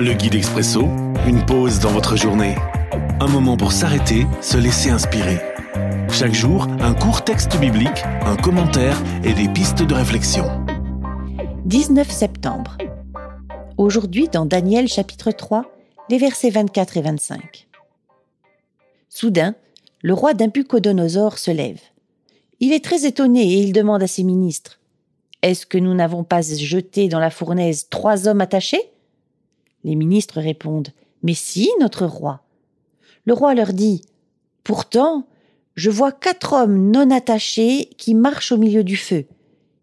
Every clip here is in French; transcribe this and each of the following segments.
Le guide expresso, une pause dans votre journée. Un moment pour s'arrêter, se laisser inspirer. Chaque jour, un court texte biblique, un commentaire et des pistes de réflexion. 19 septembre. Aujourd'hui, dans Daniel chapitre 3, les versets 24 et 25. Soudain, le roi d'Impucodonosor se lève. Il est très étonné et il demande à ses ministres Est-ce que nous n'avons pas jeté dans la fournaise trois hommes attachés? Les ministres répondent Mais si, notre roi. Le roi leur dit Pourtant, je vois quatre hommes non attachés qui marchent au milieu du feu.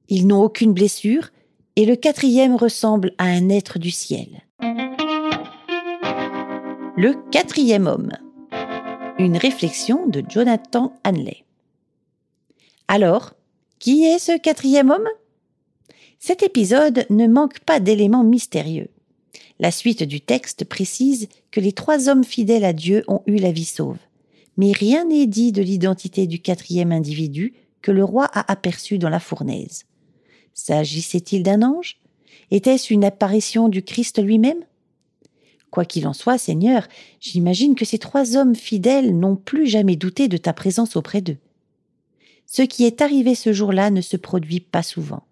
Ils n'ont aucune blessure, et le quatrième ressemble à un être du ciel. Le quatrième homme. Une réflexion de Jonathan Hanley. Alors, qui est ce quatrième homme? Cet épisode ne manque pas d'éléments mystérieux. La suite du texte précise que les trois hommes fidèles à Dieu ont eu la vie sauve. Mais rien n'est dit de l'identité du quatrième individu que le roi a aperçu dans la fournaise. S'agissait-il d'un ange? Était-ce une apparition du Christ lui-même? Quoi qu'il en soit, Seigneur, j'imagine que ces trois hommes fidèles n'ont plus jamais douté de ta présence auprès d'eux. Ce qui est arrivé ce jour-là ne se produit pas souvent.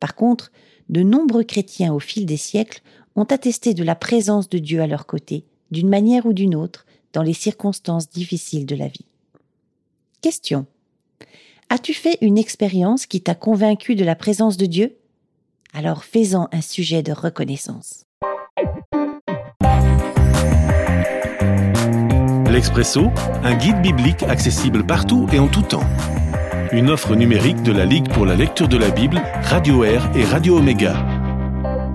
Par contre, de nombreux chrétiens au fil des siècles ont attesté de la présence de Dieu à leur côté, d'une manière ou d'une autre, dans les circonstances difficiles de la vie. Question. As-tu fait une expérience qui t'a convaincu de la présence de Dieu? Alors fais-en un sujet de reconnaissance. L'Expresso, un guide biblique accessible partout et en tout temps. Une offre numérique de la Ligue pour la lecture de la Bible, Radio Air et Radio Omega.